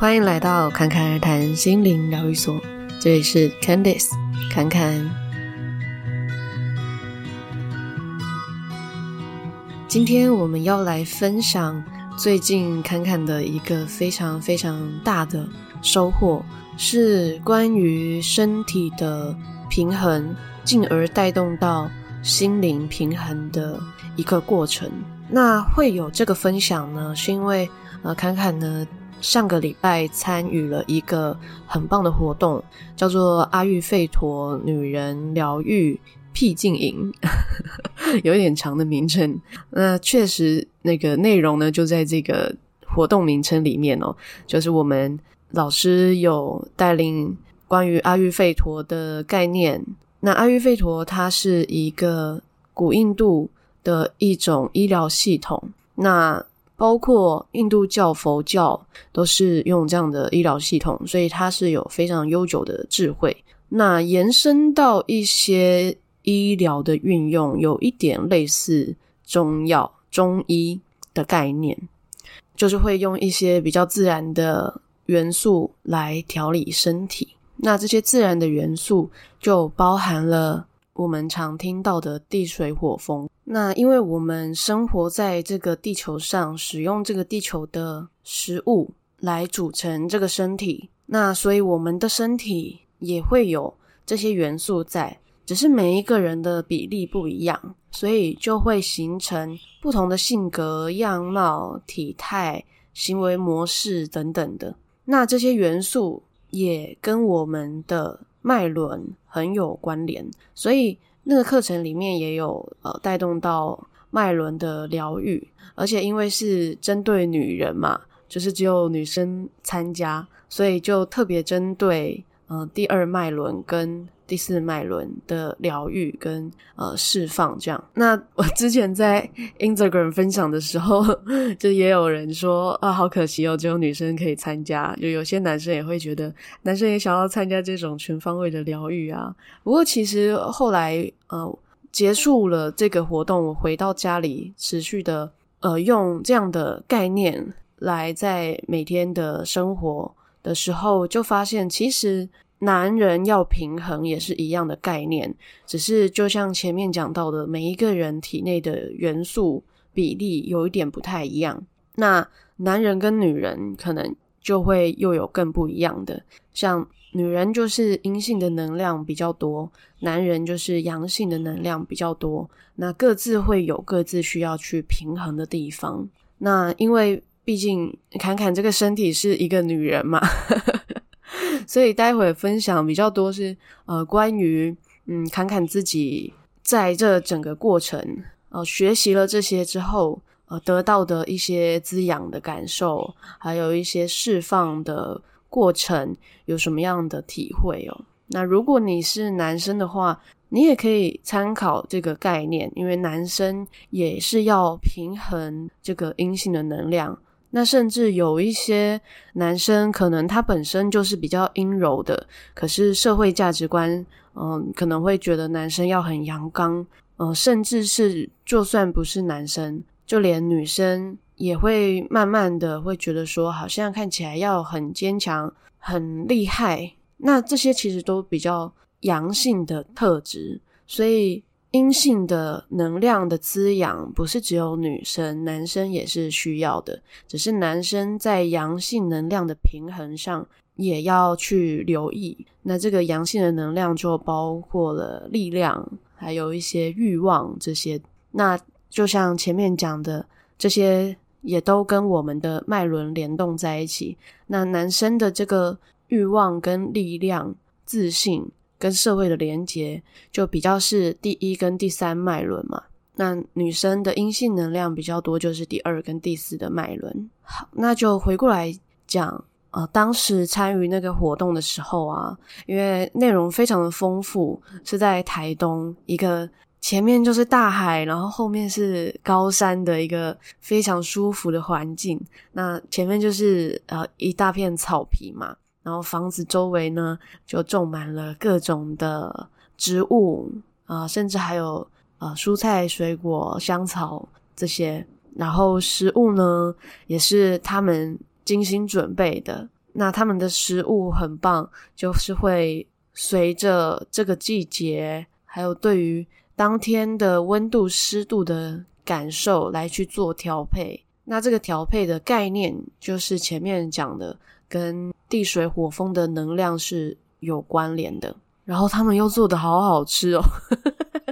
欢迎来到侃侃而谈心灵疗愈所，这里是 Candice 侃侃。今天我们要来分享最近侃侃的一个非常非常大的收获，是关于身体的平衡，进而带动到心灵平衡的一个过程。那会有这个分享呢，是因为呃，侃侃呢。上个礼拜参与了一个很棒的活动，叫做阿育吠陀女人疗愈僻静营，有点长的名称。那确实，那个内容呢，就在这个活动名称里面哦。就是我们老师有带领关于阿育吠陀的概念。那阿育吠陀它是一个古印度的一种医疗系统。那包括印度教、佛教都是用这样的医疗系统，所以它是有非常悠久的智慧。那延伸到一些医疗的运用，有一点类似中药、中医的概念，就是会用一些比较自然的元素来调理身体。那这些自然的元素就包含了我们常听到的地、水、火、风。那因为我们生活在这个地球上，使用这个地球的食物来组成这个身体，那所以我们的身体也会有这些元素在，只是每一个人的比例不一样，所以就会形成不同的性格、样貌、体态、行为模式等等的。那这些元素也跟我们的脉轮很有关联，所以。那个课程里面也有呃带动到脉轮的疗愈，而且因为是针对女人嘛，就是只有女生参加，所以就特别针对呃第二脉轮跟第四脉轮的疗愈跟呃释放这样。那我之前在 Instagram 分享的时候，就也有人说啊，好可惜哦，只有女生可以参加。就有些男生也会觉得，男生也想要参加这种全方位的疗愈啊。不过其实后来呃结束了这个活动，我回到家里，持续的呃用这样的概念来在每天的生活的时候，就发现其实。男人要平衡也是一样的概念，只是就像前面讲到的，每一个人体内的元素比例有一点不太一样。那男人跟女人可能就会又有更不一样的，像女人就是阴性的能量比较多，男人就是阳性的能量比较多。那各自会有各自需要去平衡的地方。那因为毕竟侃侃这个身体是一个女人嘛。所以待会分享比较多是呃关于嗯侃侃自己在这整个过程呃学习了这些之后呃得到的一些滋养的感受，还有一些释放的过程有什么样的体会哦？那如果你是男生的话，你也可以参考这个概念，因为男生也是要平衡这个阴性的能量。那甚至有一些男生，可能他本身就是比较阴柔的，可是社会价值观，嗯，可能会觉得男生要很阳刚，嗯，甚至是就算不是男生，就连女生也会慢慢的会觉得说，好像看起来要很坚强、很厉害。那这些其实都比较阳性的特质，所以。阴性的能量的滋养不是只有女生，男生也是需要的。只是男生在阳性能量的平衡上也要去留意。那这个阳性的能量就包括了力量，还有一些欲望这些。那就像前面讲的，这些也都跟我们的脉轮联动在一起。那男生的这个欲望跟力量、自信。跟社会的连接就比较是第一跟第三脉轮嘛，那女生的阴性能量比较多，就是第二跟第四的脉轮。好，那就回过来讲，呃，当时参与那个活动的时候啊，因为内容非常的丰富，是在台东一个前面就是大海，然后后面是高山的一个非常舒服的环境，那前面就是呃一大片草皮嘛。然后房子周围呢，就种满了各种的植物啊、甚至还有呃蔬菜、水果、香草这些。然后食物呢，也是他们精心准备的。那他们的食物很棒，就是会随着这个季节，还有对于当天的温度、湿度的感受来去做调配。那这个调配的概念，就是前面讲的，跟地水火风的能量是有关联的。然后他们又做得好好吃哦，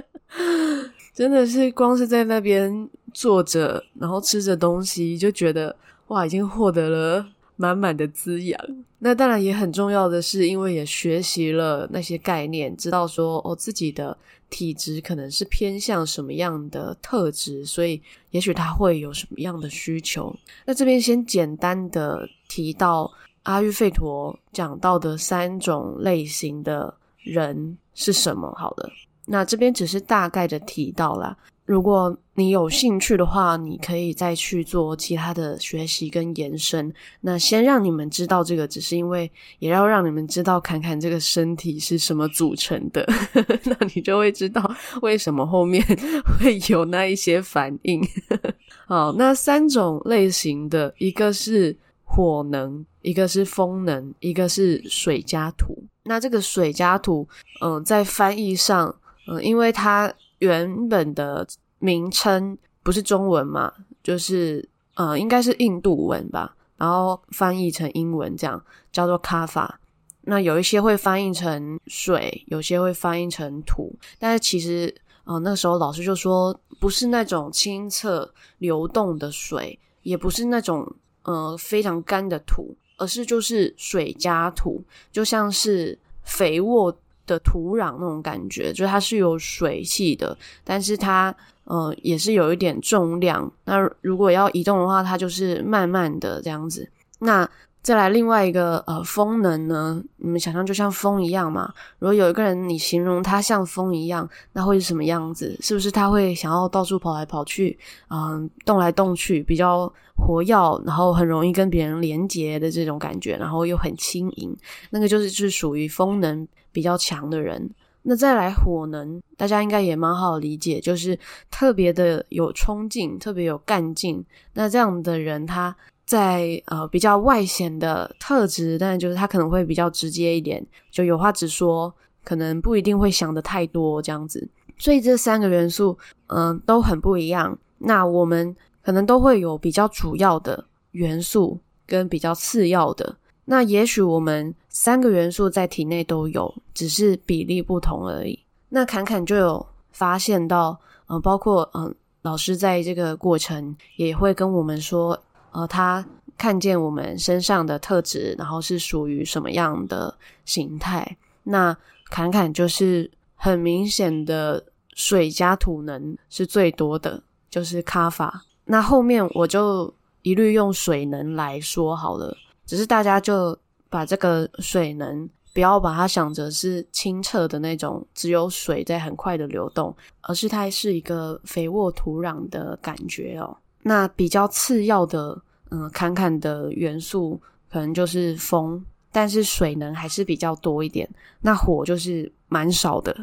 真的是光是在那边坐着，然后吃着东西，就觉得哇，已经获得了满满的滋养。那当然也很重要的是，因为也学习了那些概念，知道说哦，自己的体质可能是偏向什么样的特质，所以也许他会有什么样的需求。那这边先简单的提到阿育吠陀讲到的三种类型的。人是什么？好了，那这边只是大概的提到啦。如果你有兴趣的话，你可以再去做其他的学习跟延伸。那先让你们知道这个，只是因为也要让你们知道，看看这个身体是什么组成的，那你就会知道为什么后面 会有那一些反应。好，那三种类型的，一个是火能，一个是风能，一个是水加土。那这个水加土，嗯、在翻译上，嗯、因为它原本的名称不是中文嘛，就是呃，应该是印度文吧，然后翻译成英文这样叫做卡法。那有一些会翻译成水，有些会翻译成土，但是其实，呃，那个时候老师就说，不是那种清澈流动的水，也不是那种呃非常干的土。而是就是水加土，就像是肥沃的土壤那种感觉，就是它是有水汽的，但是它呃也是有一点重量。那如果要移动的话，它就是慢慢的这样子。那再来另外一个呃风能呢？你们想象就像风一样嘛。如果有一个人你形容他像风一样，那会是什么样子？是不是他会想要到处跑来跑去，嗯、动来动去，比较活跃，然后很容易跟别人连接的这种感觉，然后又很轻盈，那个就是是属于风能比较强的人。那再来火能，大家应该也蛮好理解，就是特别的有冲劲，特别有干劲。那这样的人他。在呃比较外显的特质，但就是他可能会比较直接一点，就有话直说，可能不一定会想得太多这样子。所以这三个元素，嗯、都很不一样。那我们可能都会有比较主要的元素跟比较次要的。那也许我们三个元素在体内都有，只是比例不同而已。那侃侃就有发现到，嗯、包括嗯、老师在这个过程也会跟我们说。呃，他看见我们身上的特质，然后是属于什么样的形态？那侃侃就是很明显的水加土能是最多的，就是卡法。那后面我就一律用水能来说好了，只是大家就把这个水能不要把它想着是清澈的那种，只有水在很快的流动，而是它是一个肥沃土壤的感觉哦。那比较次要的，嗯，坎坎的元素可能就是风，但是水能还是比较多一点。那火就是蛮少的，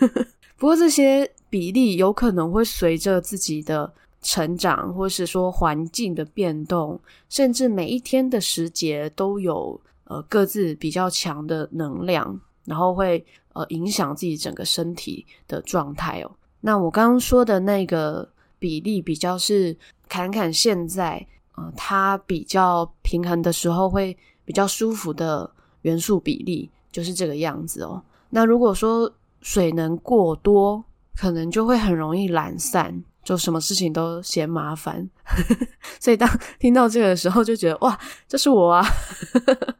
不过这些比例有可能会随着自己的成长，或是说环境的变动，甚至每一天的时节都有呃各自比较强的能量，然后会呃影响自己整个身体的状态哦。那我刚刚说的那个比例比较是。坎坎现在，呃，它比较平衡的时候会比较舒服的元素比例就是这个样子哦。那如果说水能过多，可能就会很容易懒散，就什么事情都嫌麻烦。所以当听到这个的时候，就觉得哇，这是我啊！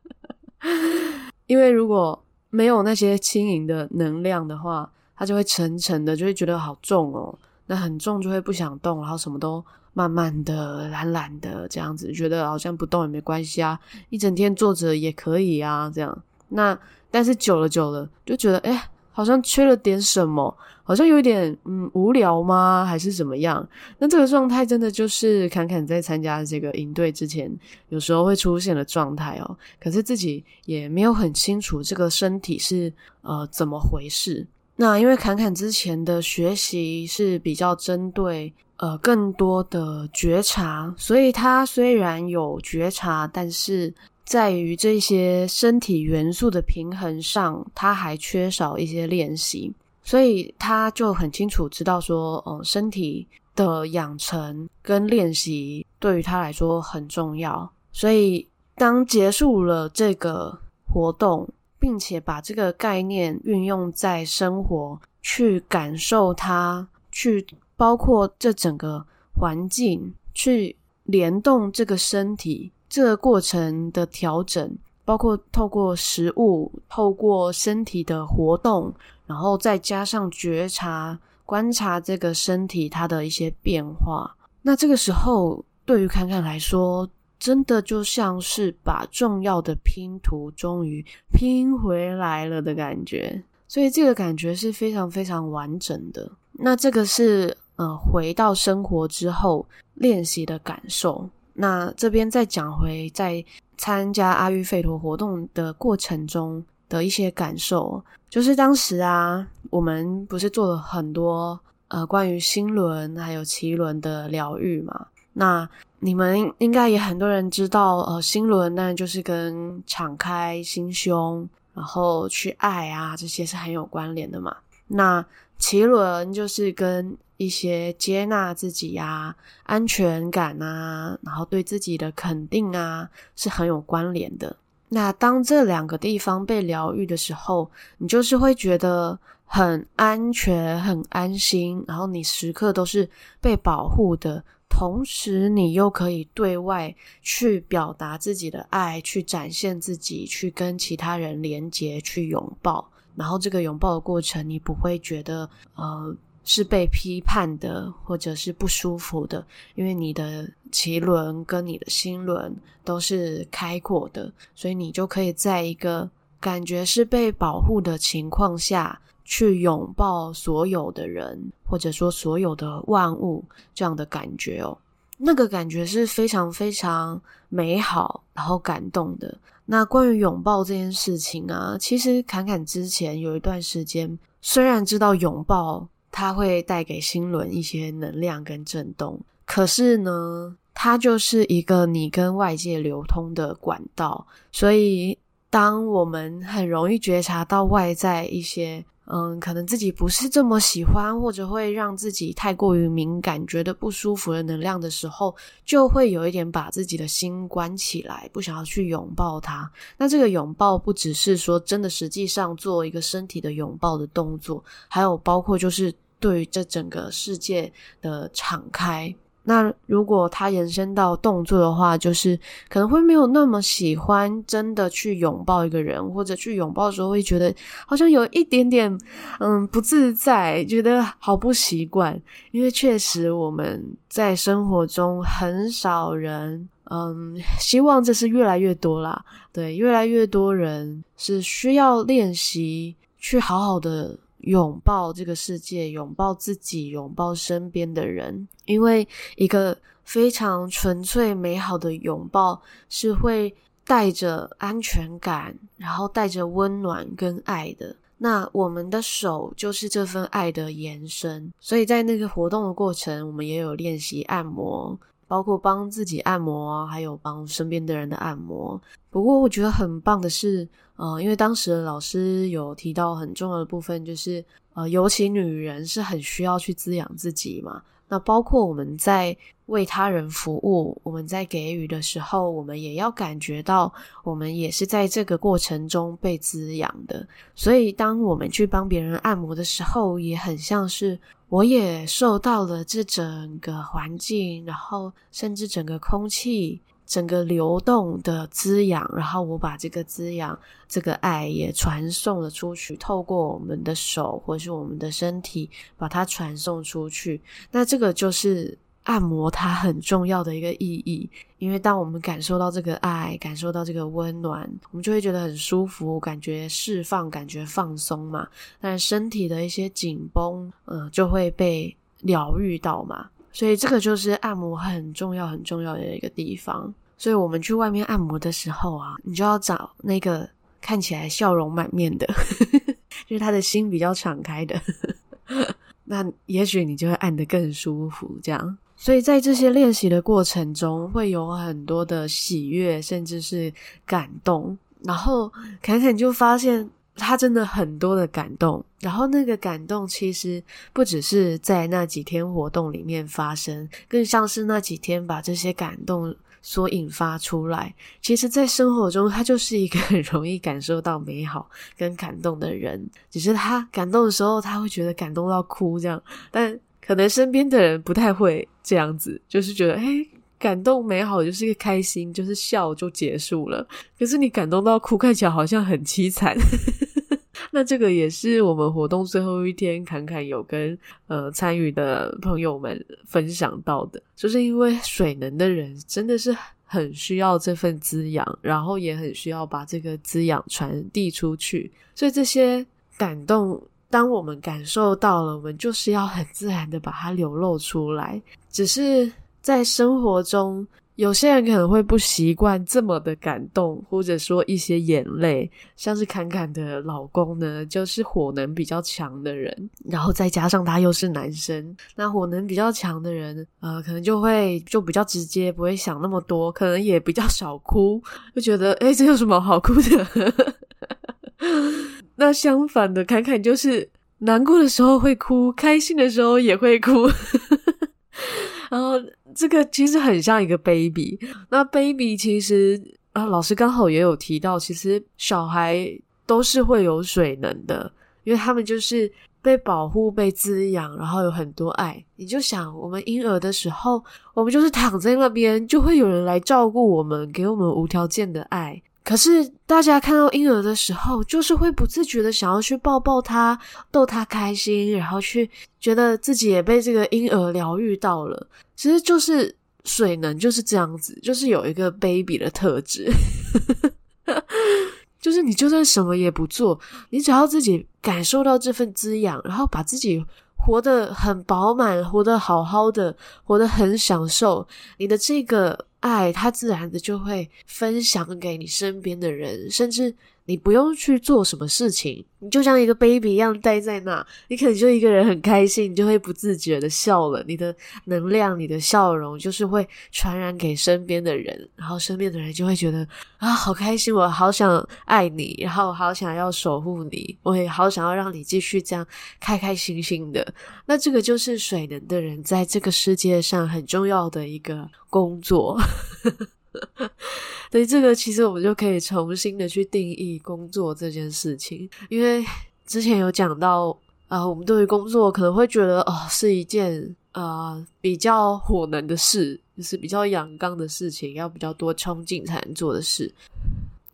因为如果没有那些轻盈的能量的话，它就会沉沉的，就会觉得好重哦。那很重就会不想动，然后什么都。慢慢的、懒懒的这样子，觉得好像不动也没关系啊，一整天坐着也可以啊，这样。那但是久了久了，就觉得哎、好像缺了点什么，好像有点嗯无聊吗？还是怎么样？那这个状态真的就是侃侃在参加这个营队之前，有时候会出现的状态哦。可是自己也没有很清楚这个身体是呃怎么回事。那因为侃侃之前的学习是比较针对。呃，更多的觉察，所以他虽然有觉察，但是在于这些身体元素的平衡上，他还缺少一些练习，所以他就很清楚知道说，嗯，身体的养成跟练习对于他来说很重要。所以当结束了这个活动，并且把这个概念运用在生活，去感受它，去包括这整个环境，去联动这个身体。这个过程的调整，包括透过食物、透过身体的活动，然后再加上觉察、观察这个身体它的一些变化。那这个时候，对于侃侃来说，真的就像是把重要的拼图终于拼回来了的感觉。所以这个感觉是非常非常完整的。那这个是呃，回到生活之后练习的感受。那这边再讲回在参加阿育吠陀活动的过程中的一些感受，就是当时啊，我们不是做了很多呃关于心轮还有脐轮的疗愈嘛？那你们应该也很多人知道，呃，心轮那就是跟敞开心胸，然后去爱啊这些是很有关联的嘛。那脐轮就是跟一些接纳自己啊、安全感啊，然后对自己的肯定啊，是很有关联的。那当这两个地方被疗愈的时候，你就是会觉得很安全、很安心，然后你时刻都是被保护的，同时你又可以对外去表达自己的爱，去展现自己，去跟其他人连接，去拥抱。然后这个拥抱的过程，你不会觉得呃。是被批判的，或者是不舒服的，因为你的脐轮跟你的心轮都是开阔的，所以你就可以在一个感觉是被保护的情况下去拥抱所有的人，或者说所有的万物这样的感觉哦。那个感觉是非常非常美好，然后感动的。那关于拥抱这件事情啊，其实侃侃之前有一段时间，虽然知道拥抱。它会带给心轮一些能量跟震动，可是呢，它就是一个你跟外界流通的管道，所以当我们很容易觉察到外在一些，嗯，可能自己不是这么喜欢，或者会让自己太过于敏感，觉得不舒服的能量的时候，就会有一点把自己的心关起来，不想要去拥抱它。那这个拥抱不只是说真的，实际上做一个身体的拥抱的动作，还有包括就是。对于这整个世界的敞开，那如果它延伸到动作的话，就是可能会没有那么喜欢真的去拥抱一个人，或者去拥抱的时候会觉得好像有一点点嗯不自在，觉得好不习惯。因为确实我们在生活中很少人，嗯，希望这是越来越多啦。对，越来越多人是需要练习去好好的。拥抱这个世界，拥抱自己，拥抱身边的人，因为一个非常纯粹美好的拥抱是会带着安全感，然后带着温暖跟爱的。那我们的手就是这份爱的延伸，所以在那个活动的过程，我们也有练习按摩。包括帮自己按摩，还有帮身边的人的按摩。不过我觉得很棒的是，呃，因为当时老师有提到很重要的部分，就是呃，尤其女人是很需要去滋养自己嘛。那包括我们在为他人服务，我们在给予的时候，我们也要感觉到，我们也是在这个过程中被滋养的。所以，当我们去帮别人按摩的时候，也很像是我也受到了这整个环境，然后甚至整个空气。整个流动的滋养，然后我把这个滋养、这个爱也传送了出去，透过我们的手或是我们的身体，把它传送出去。那这个就是按摩它很重要的一个意义，因为当我们感受到这个爱，感受到这个温暖，我们就会觉得很舒服，感觉释放，感觉放松嘛。但身体的一些紧绷，嗯，就会被疗愈到嘛。所以这个就是按摩很重要、很重要的一个地方。所以我们去外面按摩的时候啊，你就要找那个看起来笑容满面的，就是他的心比较敞开的，那也许你就会按得更舒服。这样，所以在这些练习的过程中，会有很多的喜悦，甚至是感动。然后侃侃就发现，他真的很多的感动。然后那个感动其实不只是在那几天活动里面发生，更像是那几天把这些感动所引发出来。其实，在生活中，他就是一个很容易感受到美好跟感动的人。只是他感动的时候，他会觉得感动到哭这样，但可能身边的人不太会这样子，就是觉得，嘿，感动美好就是一个开心，就是笑就结束了。可是你感动到哭，看起来好像很凄惨。那这个也是我们活动最后一天，侃侃有跟呃参与的朋友们分享到的，就是因为水能的人真的是很需要这份滋养，然后也很需要把这个滋养传递出去，所以这些感动，当我们感受到了，我们就是要很自然的把它流露出来，只是在生活中。有些人可能会不习惯这么的感动，或者说一些眼泪，像是侃侃的老公呢，就是火能比较强的人，然后再加上他又是男生，那火能比较强的人，呃，可能就会就比较直接，不会想那么多，可能也比较少哭，就觉得诶，这有什么好哭的？那相反的，侃侃就是难过的时候会哭，开心的时候也会哭，然后。这个其实很像一个 baby，那 baby 其实啊，老师刚好也有提到，其实小孩都是会有水能的，因为他们就是被保护、被滋养，然后有很多爱。你就想，我们婴儿的时候，我们就是躺在那边，就会有人来照顾我们，给我们无条件的爱。可是大家看到婴儿的时候，就是会不自觉的想要去抱抱他，逗他开心，然后去觉得自己也被这个婴儿疗愈到了。其实就是水能就是这样子，就是有一个 baby 的特质，就是你就算什么也不做，你只要自己感受到这份滋养，然后把自己活得很饱满，活得好好的，活得很享受，你的这个。爱，它自然的就会分享给你身边的人，甚至你不用去做什么事情，你就像一个 baby 一样待在那，你可能就一个人很开心，你就会不自觉的笑了。你的能量，你的笑容，就是会传染给身边的人，然后身边的人就会觉得啊，好开心，我好想爱你，然后好想要守护你，我也好想要让你继续这样开开心心的。那这个就是水能的人在这个世界上很重要的一个工作。所以这个其实我们就可以重新的去定义工作这件事情，因为之前有讲到啊、我们对于工作可能会觉得哦，是一件呃比较火能的事，就是比较阳刚的事情，要比较多冲劲才能做的事。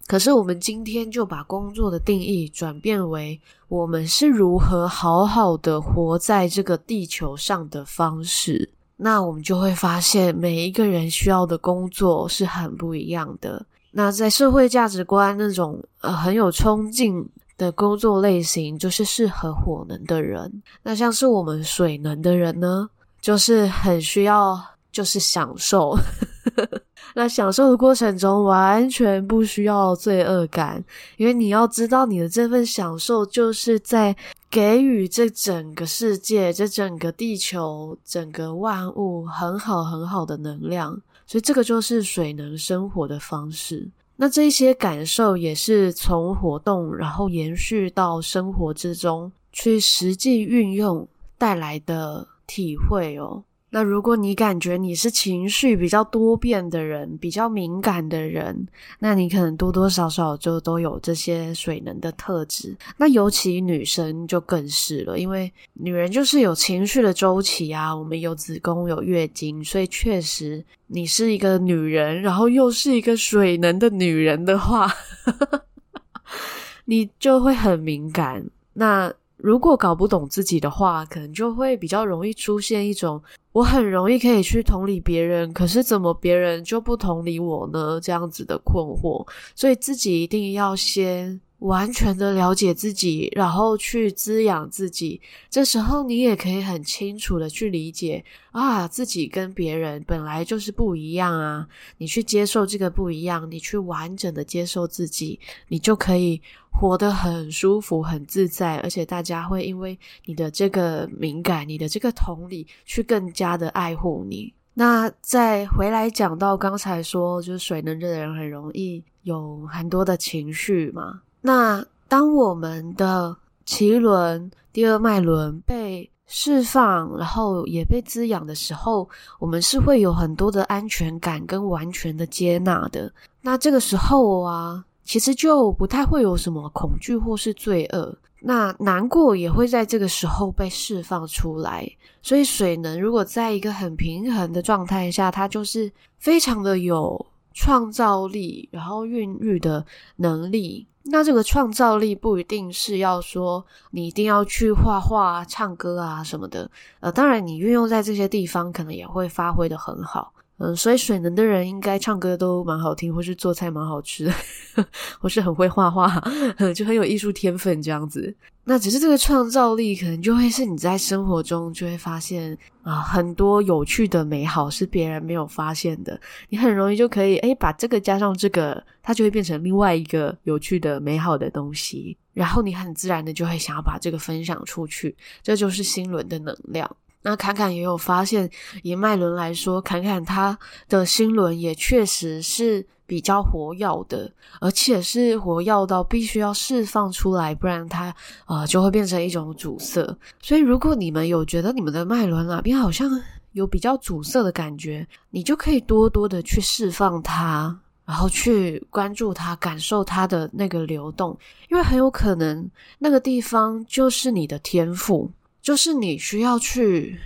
可是我们今天就把工作的定义转变为我们是如何好好的活在这个地球上的方式。那我们就会发现，每一个人需要的工作是很不一样的。那在社会价值观那种呃很有冲劲的工作类型，就是适合火能的人。那像是我们水能的人呢，就是很需要就是享受。那享受的过程中，完全不需要罪恶感，因为你要知道，你的这份享受就是在给予这整个世界、这整个地球、整个万物很好很好的能量。所以，这个就是水能生活的方式。那这些感受也是从活动，然后延续到生活之中去实际运用带来的体会哦。那如果你感觉你是情绪比较多变的人，比较敏感的人，那你可能多多少少就都有这些水能的特质。那尤其女生就更是了，因为女人就是有情绪的周期啊，我们有子宫有月经，所以确实你是一个女人，然后又是一个水能的女人的话，你就会很敏感。那如果搞不懂自己的话，可能就会比较容易出现一种。我很容易可以去同理别人，可是怎么别人就不同理我呢？这样子的困惑，所以自己一定要先完全的了解自己，然后去滋养自己。这时候，你也可以很清楚的去理解啊，自己跟别人本来就是不一样啊。你去接受这个不一样，你去完整的接受自己，你就可以活得很舒服、很自在。而且，大家会因为你的这个敏感、你的这个同理，去更加的爱护你。那再回来讲到刚才说，就是水能的人很容易有很多的情绪嘛。那当我们的脐轮、第二脉轮被释放，然后也被滋养的时候，我们是会有很多的安全感跟完全的接纳的。那这个时候啊，其实就不太会有什么恐惧或是罪恶。那难过也会在这个时候被释放出来。所以水能如果在一个很平衡的状态下，它就是非常的有创造力，然后孕育的能力。那这个创造力不一定是要说你一定要去画画、唱歌啊什么的，呃，当然你运用在这些地方，可能也会发挥的很好。嗯，所以水能的人应该唱歌都蛮好听，或是做菜蛮好吃的，或是很会画画，就很有艺术天分这样子。那只是这个创造力，可能就会是你在生活中就会发现啊，很多有趣的美好是别人没有发现的。你很容易就可以诶，把这个加上这个，它就会变成另外一个有趣的美好的东西。然后你很自然的就会想要把这个分享出去，这就是心轮的能量。那侃侃也有发现，以脉轮来说，侃侃他的心轮也确实是比较活跃的，而且是活跃到必须要释放出来，不然它呃就会变成一种阻塞。所以，如果你们有觉得你们的脉轮哪边好像有比较阻塞的感觉，你就可以多多的去释放它，然后去关注它，感受它的那个流动，因为很有可能那个地方就是你的天赋。就是你需要去，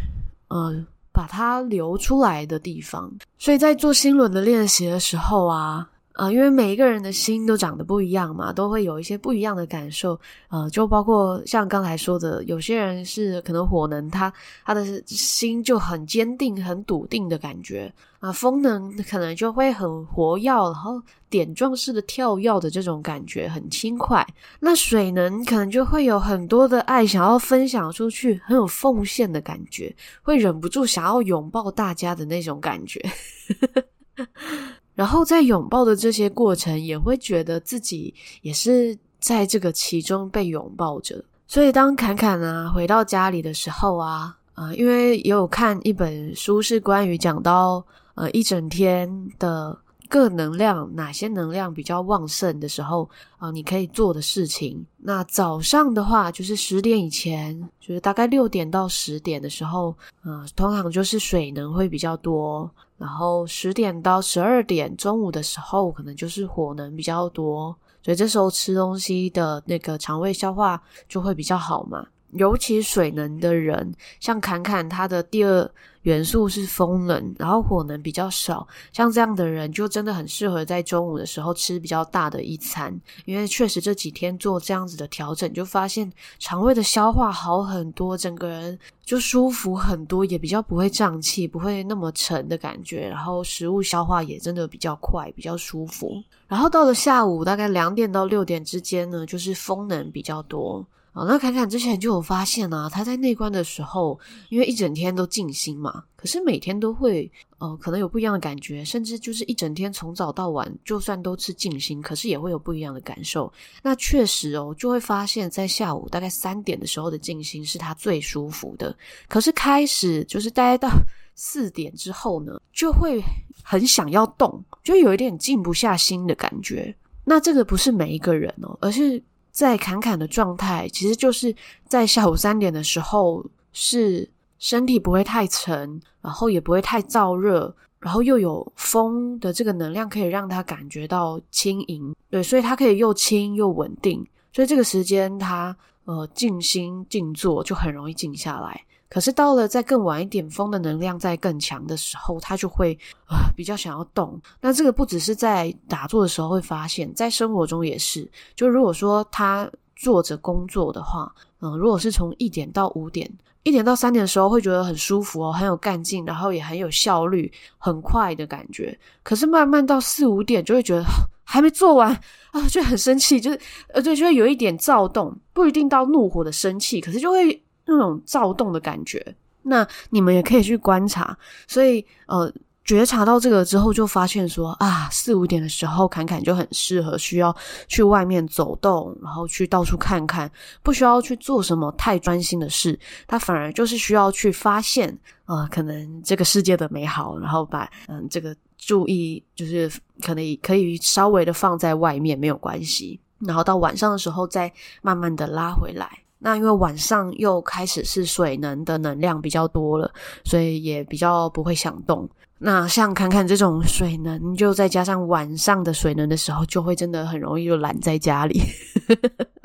嗯、呃，把它流出来的地方。所以在做心轮的练习的时候啊，呃，因为每一个人的心都长得不一样嘛，都会有一些不一样的感受。呃，就包括像刚才说的，有些人是可能火能，他他的心就很坚定、很笃定的感觉。啊，风能可能就会很活跃，然后点状式的跳跃的这种感觉很轻快。那水能可能就会有很多的爱想要分享出去，很有奉献的感觉，会忍不住想要拥抱大家的那种感觉。然后在拥抱的这些过程，也会觉得自己也是在这个其中被拥抱着。所以当侃侃啊回到家里的时候啊，啊、因为也有看一本书是关于讲到。呃，一整天的各能量，哪些能量比较旺盛的时候，啊、你可以做的事情。那早上的话，就是十点以前，就是大概六点到十点的时候，呃，通常就是水能会比较多。然后十点到十二点，中午的时候，可能就是火能比较多。所以这时候吃东西的那个肠胃消化就会比较好嘛。尤其水能的人，像侃侃，他的第二元素是风能，然后火能比较少，像这样的人就真的很适合在中午的时候吃比较大的一餐，因为确实这几天做这样子的调整，就发现肠胃的消化好很多，整个人就舒服很多，也比较不会胀气，不会那么沉的感觉，然后食物消化也真的比较快，比较舒服。然后到了下午大概两点到六点之间呢，就是风能比较多。哦，那侃侃之前就有发现啊，他在内观的时候，因为一整天都静心嘛，可是每天都会，呃，可能有不一样的感觉，甚至就是一整天从早到晚，就算都是静心，可是也会有不一样的感受。那确实哦，就会发现，在下午大概三点的时候的静心是他最舒服的，可是开始就是待到 四点之后呢，就会很想要动，就有一点静不下心的感觉。那这个不是每一个人哦，而是。在坎坎的状态，其实就是在下午三点的时候，是身体不会太沉，然后也不会太燥热，然后又有风的这个能量，可以让他感觉到轻盈。对，所以它可以又轻又稳定。所以这个时间他呃静心静坐就很容易静下来。可是到了再更晚一点，风的能量再更强的时候，他就会呃比较想要动。那这个不只是在打坐的时候会发现，在生活中也是。就如果说他坐着工作的话，嗯、如果是从一点到五点，一点到三点的时候会觉得很舒服哦，很有干劲，然后也很有效率，很快的感觉。可是慢慢到四五点就会觉得。还没做完啊，就很生气，就是呃，对，就会有一点躁动，不一定到怒火的生气，可是就会那种躁动的感觉。那你们也可以去观察，所以呃。觉察到这个之后，就发现说啊，四五点的时候，侃侃就很适合需要去外面走动，然后去到处看看，不需要去做什么太专心的事，他反而就是需要去发现呃，可能这个世界的美好，然后把嗯这个注意就是可能可以稍微的放在外面没有关系，然后到晚上的时候再慢慢的拉回来。那因为晚上又开始是水能的能量比较多了，所以也比较不会想动。那像看看这种水能，就再加上晚上的水能的时候，就会真的很容易就懒在家里。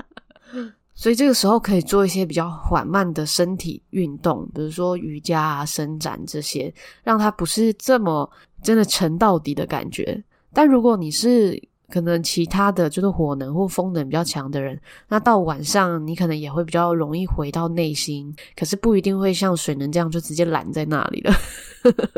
所以这个时候可以做一些比较缓慢的身体运动，比如说瑜伽啊、伸展这些，让它不是这么真的沉到底的感觉。但如果你是可能其他的就是火能或风能比较强的人，那到晚上你可能也会比较容易回到内心，可是不一定会像水能这样就直接拦在那里了。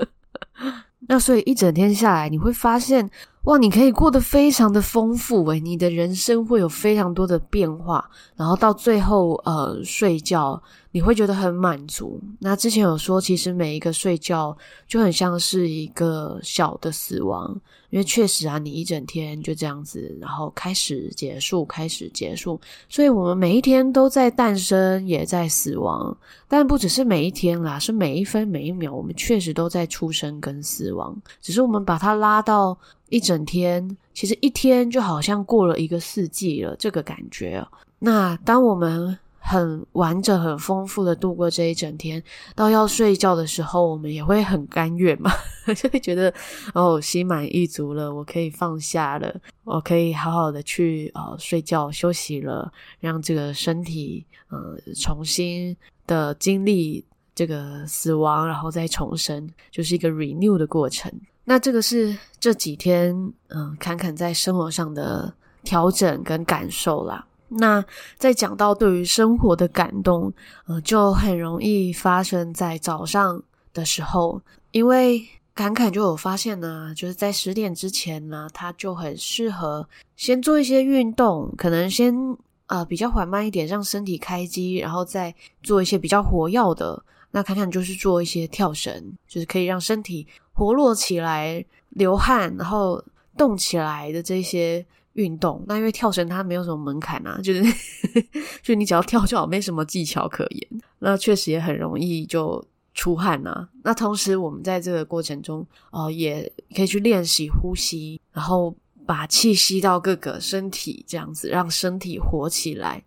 那所以一整天下来，你会发现，哇，你可以过得非常的丰富诶，你的人生会有非常多的变化，然后到最后，呃，睡觉。你会觉得很满足。那之前有说，其实每一个睡觉就很像是一个小的死亡，因为确实啊，你一整天就这样子，然后开始结束，开始结束，所以我们每一天都在诞生，也在死亡。但不只是每一天啦，是每一分每一秒，我们确实都在出生跟死亡。只是我们把它拉到一整天，其实一天就好像过了一个四季了，这个感觉。那当我们很完整、很丰富的度过这一整天，到要睡觉的时候，我们也会很甘愿嘛，就会觉得哦，心满意足了，我可以放下了，我可以好好的去呃睡觉休息了，让这个身体呃重新的经历这个死亡，然后再重生，就是一个 renew 的过程。那这个是这几天嗯、呃，坎坎在生活上的调整跟感受啦。那在讲到对于生活的感动，呃，就很容易发生在早上的时候，因为侃侃就有发现呢，就是在十点之前呢，他就很适合先做一些运动，可能先呃比较缓慢一点，让身体开机，然后再做一些比较活跃的。那看看就是做一些跳绳，就是可以让身体活络起来、流汗，然后动起来的这些。运动，那因为跳绳它没有什么门槛啊，就是 就你只要跳就好，没什么技巧可言。那确实也很容易就出汗啊。那同时我们在这个过程中，呃，也可以去练习呼吸，然后把气吸到各个身体，这样子让身体活起来。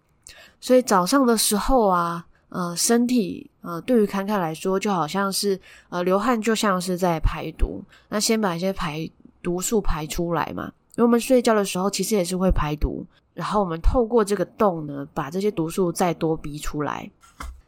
所以早上的时候啊，呃，身体呃，对于侃侃来说，就好像是呃流汗，就像是在排毒。那先把一些排毒素排出来嘛。因为我们睡觉的时候，其实也是会排毒，然后我们透过这个洞呢，把这些毒素再多逼出来。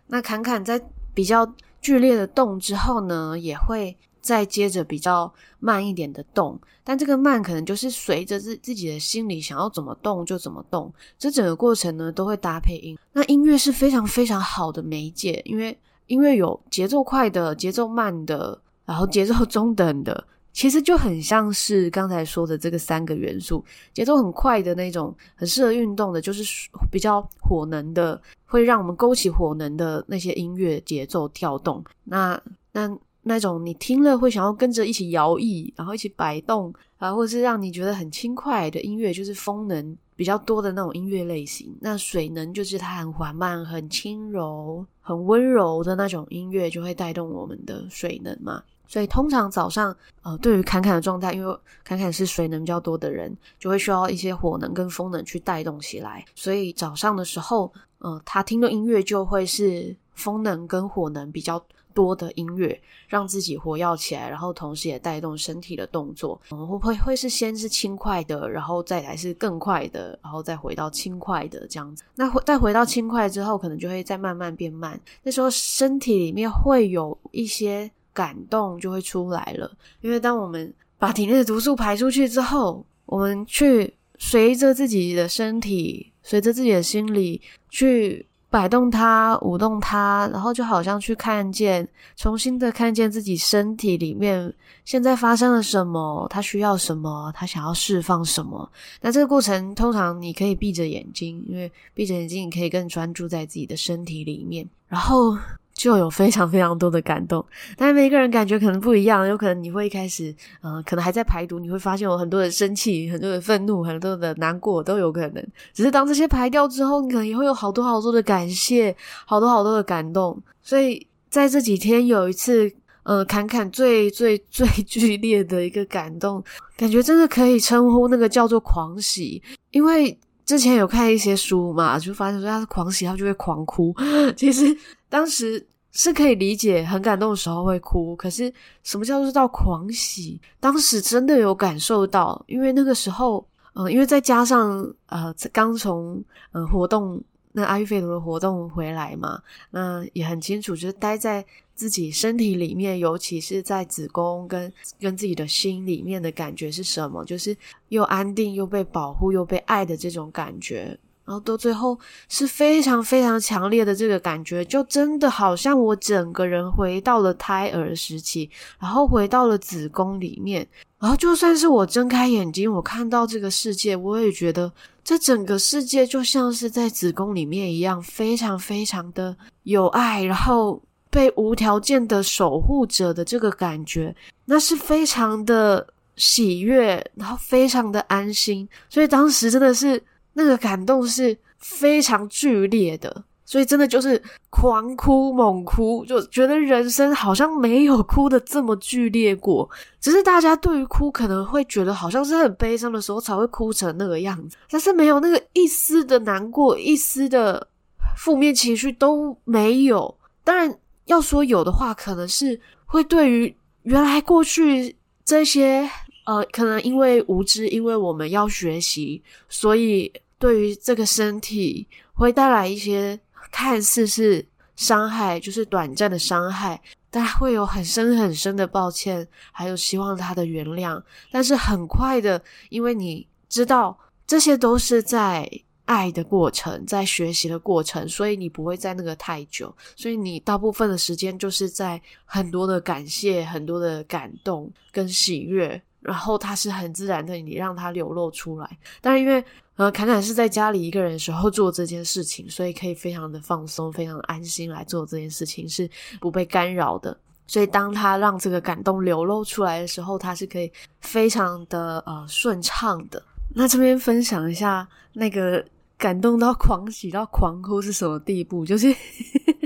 那侃侃在比较剧烈的动之后呢，也会再接着比较慢一点的动，但这个慢可能就是随着自自己的心里想要怎么动就怎么动。这整个过程呢，都会搭配音。那音乐是非常非常好的媒介，因为音乐有节奏快的、节奏慢的，然后节奏中等的。其实就很像是刚才说的这个三个元素，节奏很快的那种，很适合运动的，就是比较火能的，会让我们勾起火能的那些音乐节奏跳动。那那那种你听了会想要跟着一起摇曳，然后一起摆动啊，或者是让你觉得很轻快的音乐，就是风能比较多的那种音乐类型。那水能就是它很缓慢、很轻柔、很温柔的那种音乐，就会带动我们的水能嘛。所以通常早上，呃，对于侃侃的状态，因为侃侃是水能比较多的人，就会需要一些火能跟风能去带动起来。所以早上的时候，呃，他听的音乐就会是风能跟火能比较多的音乐，让自己活跃起来，然后同时也带动身体的动作。嗯，会不会会是先是轻快的，然后再来是更快的，然后再回到轻快的这样子。那回再回到轻快之后，可能就会再慢慢变慢。那时候身体里面会有一些。感动就会出来了，因为当我们把体内的毒素排出去之后，我们去随着自己的身体，随着自己的心理去摆动它，舞动它，然后就好像去看见，重新的看见自己身体里面现在发生了什么，他需要什么，他想要释放什么。那这个过程通常你可以闭着眼睛，因为闭着眼睛你可以更专注在自己的身体里面，然后。就有非常非常多的感动，但是每个人感觉可能不一样，有可能你会一开始，嗯、可能还在排毒，你会发现有很多的生气、很多的愤怒、很多的难过都有可能。只是当这些排掉之后，你可能也会有好多好多的感谢，好多好多的感动。所以在这几天有一次，呃，坎坎最最最剧烈的一个感动，感觉真的可以称呼那个叫做狂喜，因为之前有看一些书嘛，就发现说他是狂喜，他就会狂哭。其实。当时是可以理解，很感动的时候会哭。可是什么叫做到狂喜？当时真的有感受到，因为那个时候，嗯、因为再加上呃，刚从呃活动那阿育吠陀的活动回来嘛，那也很清楚，就是待在自己身体里面，尤其是在子宫跟跟自己的心里面的感觉是什么？就是又安定又被保护又被爱的这种感觉。然后到最后是非常非常强烈的这个感觉，就真的好像我整个人回到了胎儿时期，然后回到了子宫里面。然后就算是我睁开眼睛，我看到这个世界，我也觉得这整个世界就像是在子宫里面一样，非常非常的有爱，然后被无条件的守护者的这个感觉，那是非常的喜悦，然后非常的安心。所以当时真的是。那个感动是非常剧烈的，所以真的就是狂哭猛哭，就觉得人生好像没有哭得这么剧烈过。只是大家对于哭可能会觉得好像是很悲伤的时候才会哭成那个样子，但是没有那个一丝的难过，一丝的负面情绪都没有。当然要说有的话，可能是会对于原来过去这些呃，可能因为无知，因为我们要学习，所以。对于这个身体会带来一些看似是伤害，就是短暂的伤害，但会有很深很深的抱歉，还有希望他的原谅。但是很快的，因为你知道这些都是在爱的过程，在学习的过程，所以你不会在那个太久，所以你大部分的时间就是在很多的感谢、很多的感动跟喜悦，然后它是很自然的，你让它流露出来。但是因为呃，侃侃是在家里一个人的时候做这件事情，所以可以非常的放松，非常安心来做这件事情，是不被干扰的。所以当他让这个感动流露出来的时候，他是可以非常的呃顺畅的。那这边分享一下那个感动到狂喜到狂哭是什么地步，就是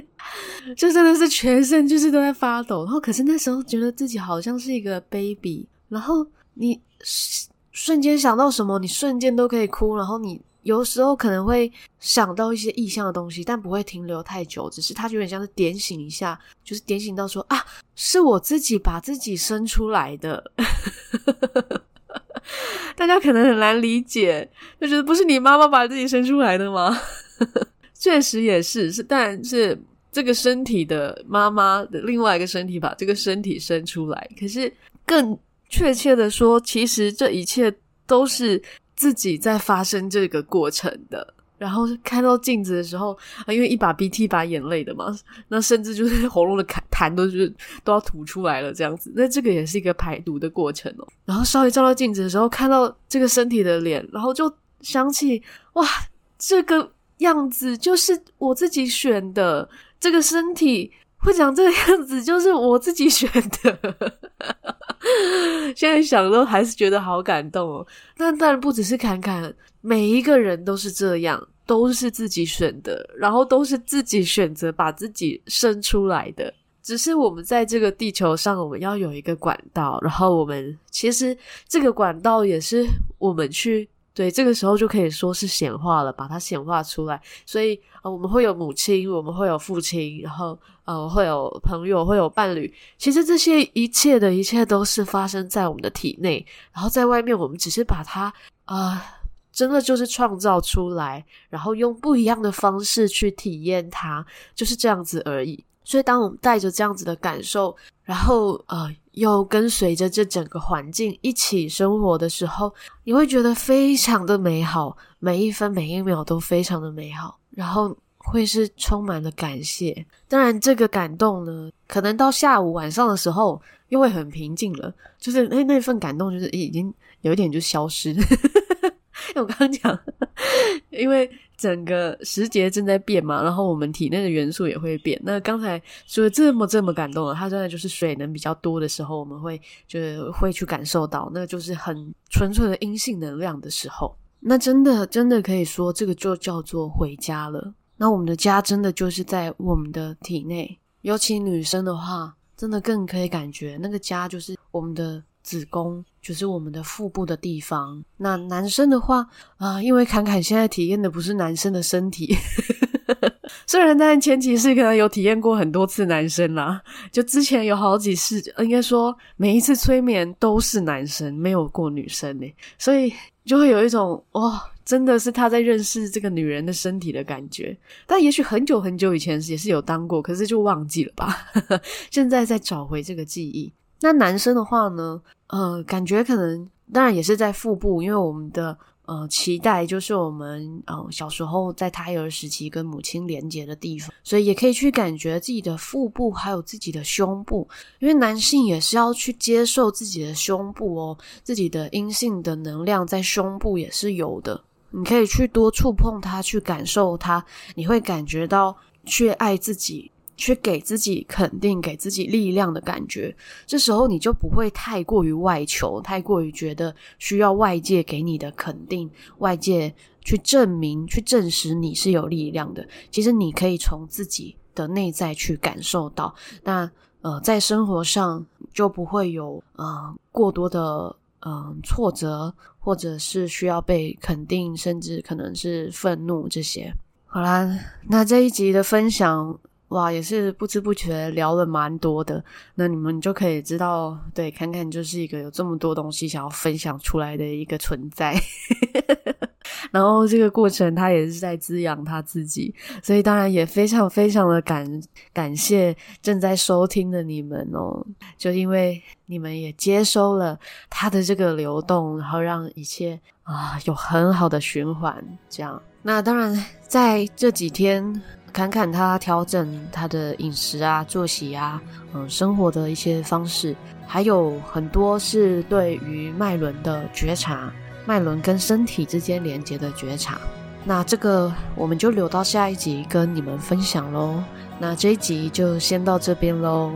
就真的是全身就是都在发抖，然后可是那时候觉得自己好像是一个 baby，然后你。瞬间想到什么，你瞬间都可以哭。然后你有时候可能会想到一些意象的东西，但不会停留太久，只是它有点像是点醒一下，就是点醒到说啊，是我自己把自己生出来的。大家可能很难理解，就觉得不是你妈妈把自己生出来的吗？确实也是，是但是这个身体的妈妈的另外一个身体把这个身体生出来，可是更。确切的说，其实这一切都是自己在发生这个过程的。然后看到镜子的时候，因为一把鼻涕一把眼泪的嘛，那甚至就是喉咙的痰都是都要吐出来了这样子。那这个也是一个排毒的过程哦。然后稍微照到镜子的时候，看到这个身体的脸，然后就想起，哇，这个样子就是我自己选的，这个身体。会长这个样子，就是我自己选的。现在想都还是觉得好感动哦。但当然不只是侃侃，每一个人都是这样，都是自己选的，然后都是自己选择把自己生出来的。只是我们在这个地球上，我们要有一个管道，然后我们其实这个管道也是我们去。对，这个时候就可以说是显化了，把它显化出来。所以，呃，我们会有母亲，我们会有父亲，然后，呃，会有朋友，会有伴侣。其实这些一切的一切都是发生在我们的体内，然后在外面，我们只是把它，呃，真的就是创造出来，然后用不一样的方式去体验它，就是这样子而已。所以，当我们带着这样子的感受，然后，呃。又跟随着这整个环境一起生活的时候，你会觉得非常的美好，每一分每一秒都非常的美好。然后会是充满了感谢。当然，这个感动呢，可能到下午晚上的时候又会很平静了，就是那那份感动就是已经有一点就消失。我刚刚讲，因为整个时节正在变嘛，然后我们体内的元素也会变。那刚才说这么这么感动了，它真的就是水能比较多的时候，我们会就是会去感受到，那就是很纯粹的阴性能量的时候。那真的真的可以说，这个就叫做回家了。那我们的家真的就是在我们的体内，尤其女生的话，真的更可以感觉那个家就是我们的。子宫就是我们的腹部的地方。那男生的话啊、因为侃侃现在体验的不是男生的身体，虽然在前期是可能有体验过很多次男生啦，就之前有好几次，应该说每一次催眠都是男生，没有过女生呢，所以就会有一种哇、真的是他在认识这个女人的身体的感觉。但也许很久很久以前也是有当过，可是就忘记了吧。现在再找回这个记忆。那男生的话呢，呃，感觉可能当然也是在腹部，因为我们的呃脐带就是我们呃小时候在胎儿时期跟母亲连接的地方，所以也可以去感觉自己的腹部还有自己的胸部，因为男性也是要去接受自己的胸部哦，自己的阴性的能量在胸部也是有的，你可以去多触碰它，去感受它，你会感觉到去爱自己。去给自己肯定，给自己力量的感觉，这时候你就不会太过于外求，太过于觉得需要外界给你的肯定，外界去证明、去证实你是有力量的。其实你可以从自己的内在去感受到。那呃，在生活上就不会有呃过多的嗯、挫折，或者是需要被肯定，甚至可能是愤怒这些。好啦，那这一集的分享。哇，也是不知不觉聊了蛮多的，那你们就可以知道，对，坎坎就是一个有这么多东西想要分享出来的一个存在。然后这个过程他也是在滋养他自己，所以当然也非常非常的感感谢正在收听的你们哦，就因为你们也接收了他的这个流动，然后让一切啊有很好的循环，这样。那当然在这几天。看看他调整他的饮食啊、作息啊，嗯，生活的一些方式，还有很多是对于脉轮的觉察，脉轮跟身体之间连接的觉察。那这个我们就留到下一集跟你们分享喽。那这一集就先到这边喽。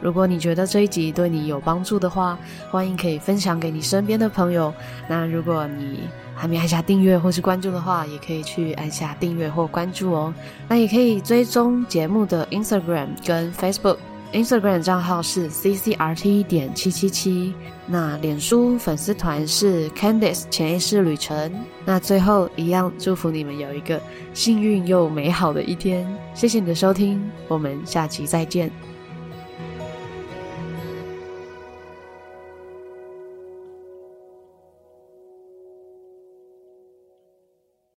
如果你觉得这一集对你有帮助的话，欢迎可以分享给你身边的朋友。那如果你还没按下订阅或是关注的话，也可以去按下订阅或关注哦。那也可以追踪节目的 Instagram 跟 Facebook。Instagram 账号是 ccrt 点七七七。那脸书粉丝团是 Candice 潜意识旅程。那最后一样，祝福你们有一个幸运又美好的一天。谢谢你的收听，我们下期再见。